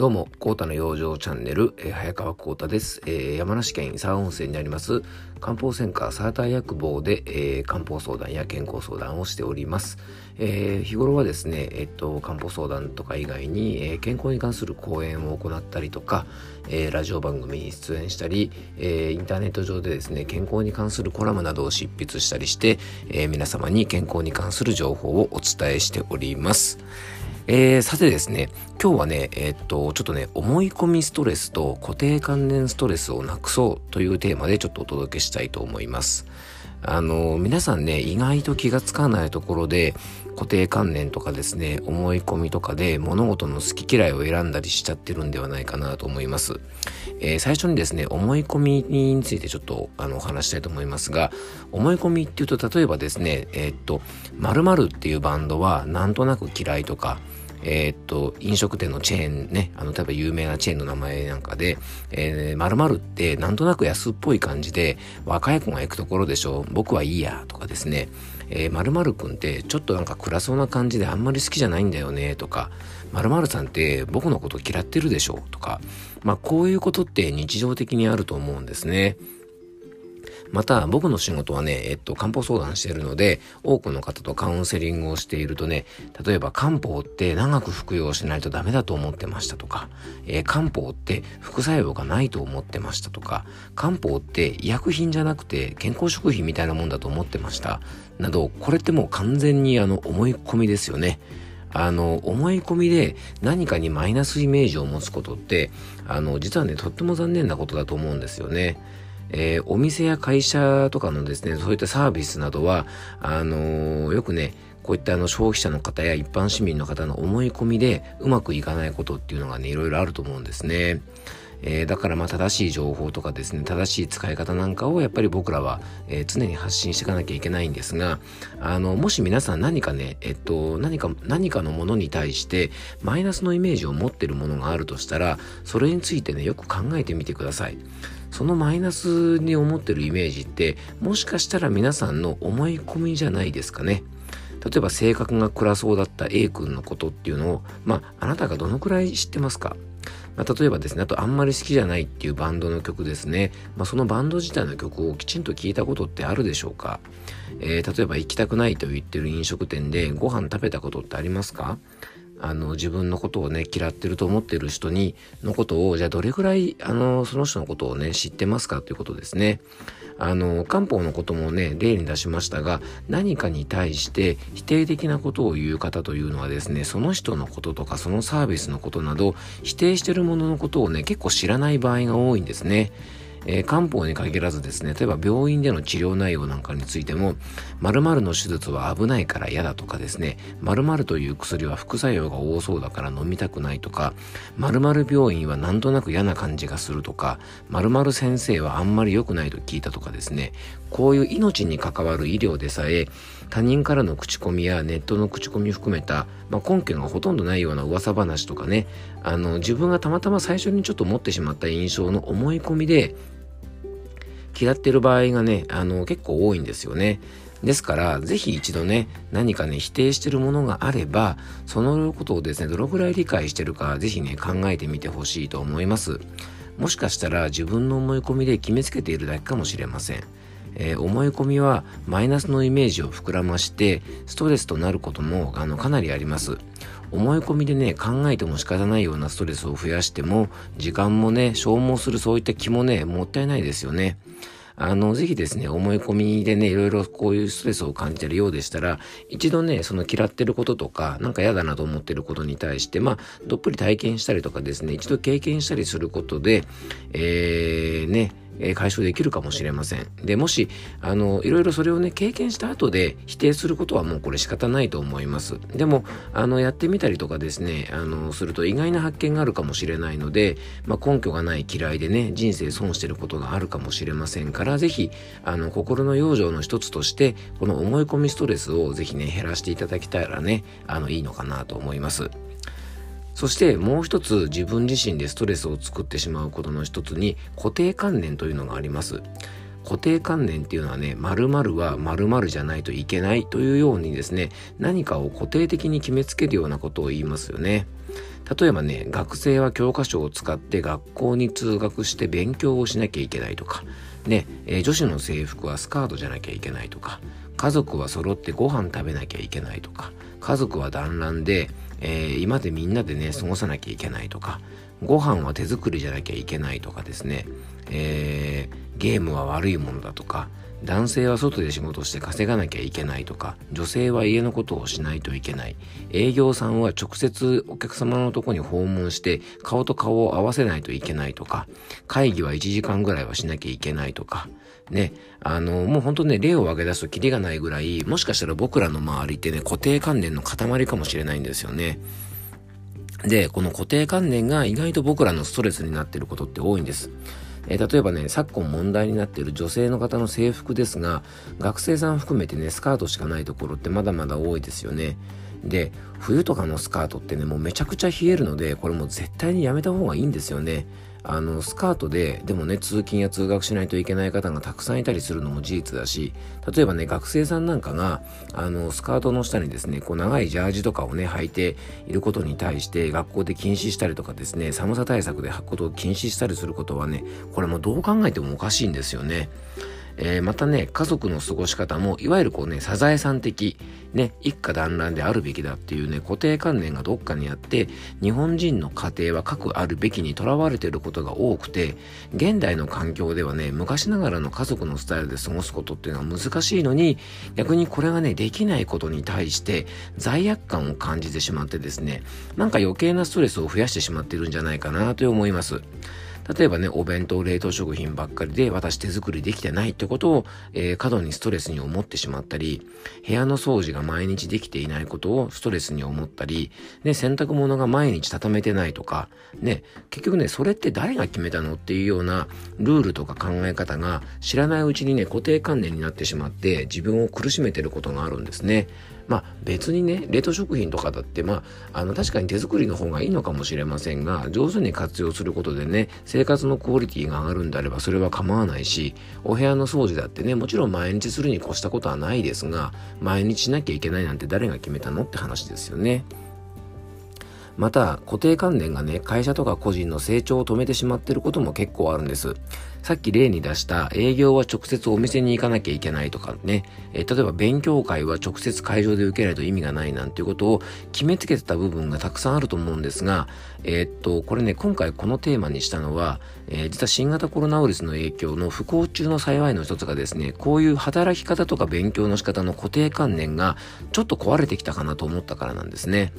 どうも、コータの養生チャンネル、えー、早川コータです、えー、山梨県伊沢温泉にあります、漢方専科サーター薬房で、えー、漢方相談や健康相談をしております。え、日頃はですね、えっと、漢方相談とか以外に、え、健康に関する講演を行ったりとか、え、ラジオ番組に出演したり、え、インターネット上でですね、健康に関するコラムなどを執筆したりして、え、皆様に健康に関する情報をお伝えしております。えー、さてですね、今日はね、えー、っと、ちょっとね、思い込みストレスと固定観念ストレスをなくそうというテーマでちょっとお届けしたいと思います。あの、皆さんね、意外と気がつかないところで、固定観念とかですね、思い込みとかで物事の好き嫌いを選んだりしちゃってるんではないかなと思います。えー、最初にですね、思い込みについてちょっとあのお話したいと思いますが、思い込みっていうと、例えばですね、えー、っと、〇〇っていうバンドはなんとなく嫌いとか、えー、っと、飲食店のチェーンね、あの、例えば有名なチェーンの名前なんかで、えー、〇〇ってなんとなく安っぽい感じで、若い子が行くところでしょ、僕はいいや、とかですね、えー、〇〇くんってちょっとなんか暗そうな感じであんまり好きじゃないんだよね、とか、〇〇さんって僕のこと嫌ってるでしょ、とか、まあこういうことって日常的にあると思うんですね。また、僕の仕事はね、えっと、漢方相談しているので、多くの方とカウンセリングをしているとね、例えば漢方って長く服用しないとダメだと思ってましたとか、えー、漢方って副作用がないと思ってましたとか、漢方って医薬品じゃなくて健康食品みたいなもんだと思ってました。など、これってもう完全にあの、思い込みですよね。あの、思い込みで何かにマイナスイメージを持つことって、あの、実はね、とっても残念なことだと思うんですよね。えー、お店や会社とかのですね、そういったサービスなどは、あのー、よくね、こういったあの消費者の方や一般市民の方の思い込みでうまくいかないことっていうのがね、いろいろあると思うんですね。えー、だからまあ正しい情報とかですね、正しい使い方なんかをやっぱり僕らは、えー、常に発信していかなきゃいけないんですが、あの、もし皆さん何かね、えっと、何か、何かのものに対してマイナスのイメージを持ってるものがあるとしたら、それについてね、よく考えてみてください。そのマイナスに思ってるイメージって、もしかしたら皆さんの思い込みじゃないですかね。例えば性格が暗そうだった A 君のことっていうのを、まあ、あなたがどのくらい知ってますか？まあ、例えばですね、あとあんまり好きじゃないっていうバンドの曲ですね。まあ、そのバンド自体の曲をきちんと聞いたことってあるでしょうか？えー、例えば行きたくないと言ってる飲食店でご飯食べたことってありますか？あの、自分のことをね、嫌ってると思ってる人に、のことを、じゃあどれくらい、あの、その人のことをね、知ってますかということですね。あの、漢方のこともね、例に出しましたが、何かに対して否定的なことを言う方というのはですね、その人のこととか、そのサービスのことなど、否定してるもののことをね、結構知らない場合が多いんですね。えー、漢方に限らずですね、例えば病院での治療内容なんかについても、〇〇の手術は危ないから嫌だとかですね、〇〇という薬は副作用が多そうだから飲みたくないとか、〇〇病院はなんとなく嫌な感じがするとか、〇〇先生はあんまり良くないと聞いたとかですね、こういう命に関わる医療でさえ、他人からの口コミやネットの口コミ含めた、まあ、根拠がほとんどないような噂話とかね、あの、自分がたまたま最初にちょっと持ってしまった印象の思い込みで、嫌ってる場合がね、あの、結構多いんですよね。ですから、ぜひ一度ね、何かね、否定してるものがあれば、そのことをですね、どのくらい理解してるか、ぜひね、考えてみてほしいと思います。もしかしたら自分の思い込みで決めつけているだけかもしれません。えー、思い込みはマイナスのイメージを膨らましてストレスとなることもあのかなりあります。思い込みでね、考えても仕方ないようなストレスを増やしても、時間もね、消耗するそういった気もね、もったいないですよね。あの、ぜひですね、思い込みでね、いろいろこういうストレスを感じてるようでしたら、一度ね、その嫌ってることとか、なんか嫌だなと思ってることに対して、まあ、どっぷり体験したりとかですね、一度経験したりすることで、えー、ね、え解消できるかもしれません。で、もし、あの、いろいろそれをね、経験した後で否定することはもうこれ仕方ないと思います。でも、あの、やってみたりとかですね、あの、すると意外な発見があるかもしれないので、まあ、根拠がない嫌いでね、人生損してることがあるかもしれませんから、ぜひ、あの、心の養生の一つとして、この思い込みストレスをぜひね、減らしていただけたらね、あの、いいのかなと思います。そしてもう一つ自分自身でストレスを作ってしまうことの一つに固定観念というのがあります。固定観念っていうのはね、〇〇は〇〇じゃないといけないというようにですね、何かを固定的に決めつけるようなことを言いますよね。例えばね、学生は教科書を使って学校に通学して勉強をしなきゃいけないとか、ね、え、女子の制服はスカートじゃなきゃいけないとか、家族は揃ってご飯食べなきゃいけないとか、家族は団らんで、えー、今でみんなでね、過ごさなきゃいけないとか、ご飯は手作りじゃなきゃいけないとかですね、えー、ゲームは悪いものだとか、男性は外で仕事して稼がなきゃいけないとか、女性は家のことをしないといけない。営業さんは直接お客様のとこに訪問して顔と顔を合わせないといけないとか、会議は1時間ぐらいはしなきゃいけないとか、ね、あの、もう本当ね、例を挙げ出すとキリがないぐらい、もしかしたら僕らの周りってね、固定観念の塊かもしれないんですよね。で、この固定観念が意外と僕らのストレスになっていることって多いんです。えー、例えばね、昨今問題になっている女性の方の制服ですが、学生さん含めてね、スカートしかないところってまだまだ多いですよね。で、冬とかのスカートってね、もうめちゃくちゃ冷えるので、これもう絶対にやめた方がいいんですよね。あの、スカートで、でもね、通勤や通学しないといけない方がたくさんいたりするのも事実だし、例えばね、学生さんなんかが、あの、スカートの下にですね、こう長いジャージとかをね、履いていることに対して、学校で禁止したりとかですね、寒さ対策で履くことを禁止したりすることはね、これもどう考えてもおかしいんですよね。えー、またね、家族の過ごし方も、いわゆるこうね、サザエさん的、ね、一家団らんであるべきだっていうね、固定観念がどっかにあって、日本人の家庭は各あるべきにとらわれていることが多くて、現代の環境ではね、昔ながらの家族のスタイルで過ごすことっていうのは難しいのに、逆にこれがね、できないことに対して罪悪感を感じてしまってですね、なんか余計なストレスを増やしてしまっているんじゃないかなと思います。例えばね、お弁当、冷凍食品ばっかりで私手作りできてないってことを、えー、過度にストレスに思ってしまったり、部屋の掃除が毎日できていないことをストレスに思ったり、ね、洗濯物が毎日畳めてないとか、ね、結局ね、それって誰が決めたのっていうようなルールとか考え方が知らないうちにね、固定観念になってしまって自分を苦しめてることがあるんですね。まあ別にね、冷凍食品とかだって、まあ、あの確かに手作りの方がいいのかもしれませんが、上手に活用することでね、生活のクオリティが上がるんであればそれは構わないし、お部屋の掃除だってね、もちろん毎日するに越したことはないですが、毎日しなきゃいけないなんて誰が決めたのって話ですよね。また固定観念がね会社とか個人の成長を止めてしまってることも結構あるんですさっき例に出した営業は直接お店に行かなきゃいけないとかね、え例えば勉強会は直接会場で受けないと意味がないなんていうことを決めつけてた部分がたくさんあると思うんですが、えー、っと、これね、今回このテーマにしたのは、えー、実は新型コロナウイルスの影響の不幸中の幸いの一つがですね、こういう働き方とか勉強の仕方の固定観念がちょっと壊れてきたかなと思ったからなんですね。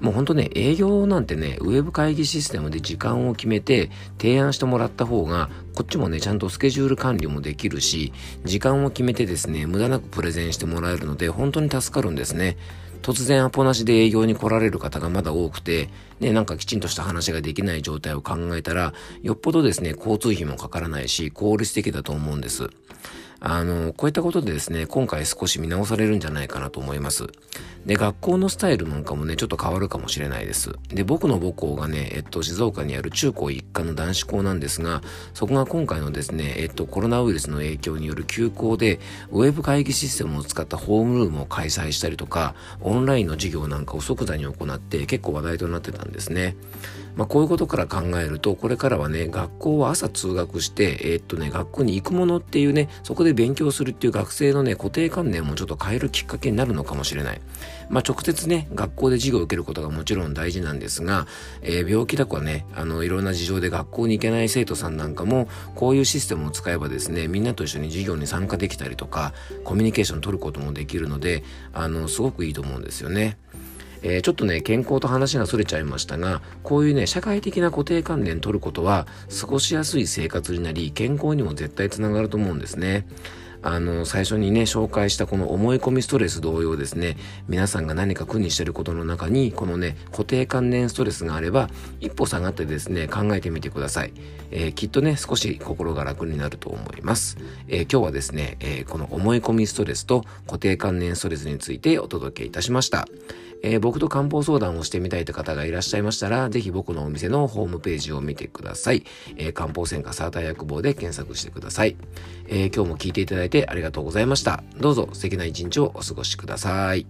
もうほんとね、営業なんてね、ウェブ会議システムで時間を決めて提案してもらった方が、こっちもね、ちゃんとスケジュール管理もできるし、時間を決めてですね、無駄なくプレゼンしてもらえるので、本当に助かるんですね。突然アポなしで営業に来られる方がまだ多くて、ね、なんかきちんとした話ができない状態を考えたら、よっぽどですね、交通費もかからないし、効率的だと思うんです。あの、こういったことでですね、今回少し見直されるんじゃないかなと思います。で、学校のスタイルなんかもね、ちょっと変わるかもしれないです。で、僕の母校がね、えっと、静岡にある中高一貫の男子校なんですが、そこが今回のですね、えっと、コロナウイルスの影響による休校で、ウェブ会議システムを使ったホームルームを開催したりとか、オンラインの授業なんかを即座に行って結構話題となってたんですね。まあ、こういうことから考えると、これからはね、学校は朝通学して、え、っとね、学校に行くものっていうね、そこでで勉強するっていう学生のね、固定観念もちょっと変えるきっかけになるのかもしれない。まあ、直接ね、学校で授業を受けることがもちろん大事なんですが、えー、病気だとかね、あの、いろんな事情で学校に行けない生徒さんなんかも、こういうシステムを使えばですね、みんなと一緒に授業に参加できたりとか、コミュニケーション取ることもできるので、あの、すごくいいと思うんですよね。えー、ちょっとね、健康と話が逸れちゃいましたが、こういうね、社会的な固定観念取ることは、過ごしやすい生活になり、健康にも絶対つながると思うんですね。あの、最初にね、紹介したこの思い込みストレス同様ですね、皆さんが何か苦にしてることの中に、このね、固定観念ストレスがあれば、一歩下がってですね、考えてみてください。えー、きっとね、少し心が楽になると思います。えー、今日はですね、えー、この思い込みストレスと固定観念ストレスについてお届けいたしました。えー、僕と漢方相談をしてみたいという方がいらっしゃいましたら、ぜひ僕のお店のホームページを見てください。えー、漢方専科サーター薬房で検索してください。えー、今日も聞いていただいてありがとうございました。どうぞ素敵な一日をお過ごしください。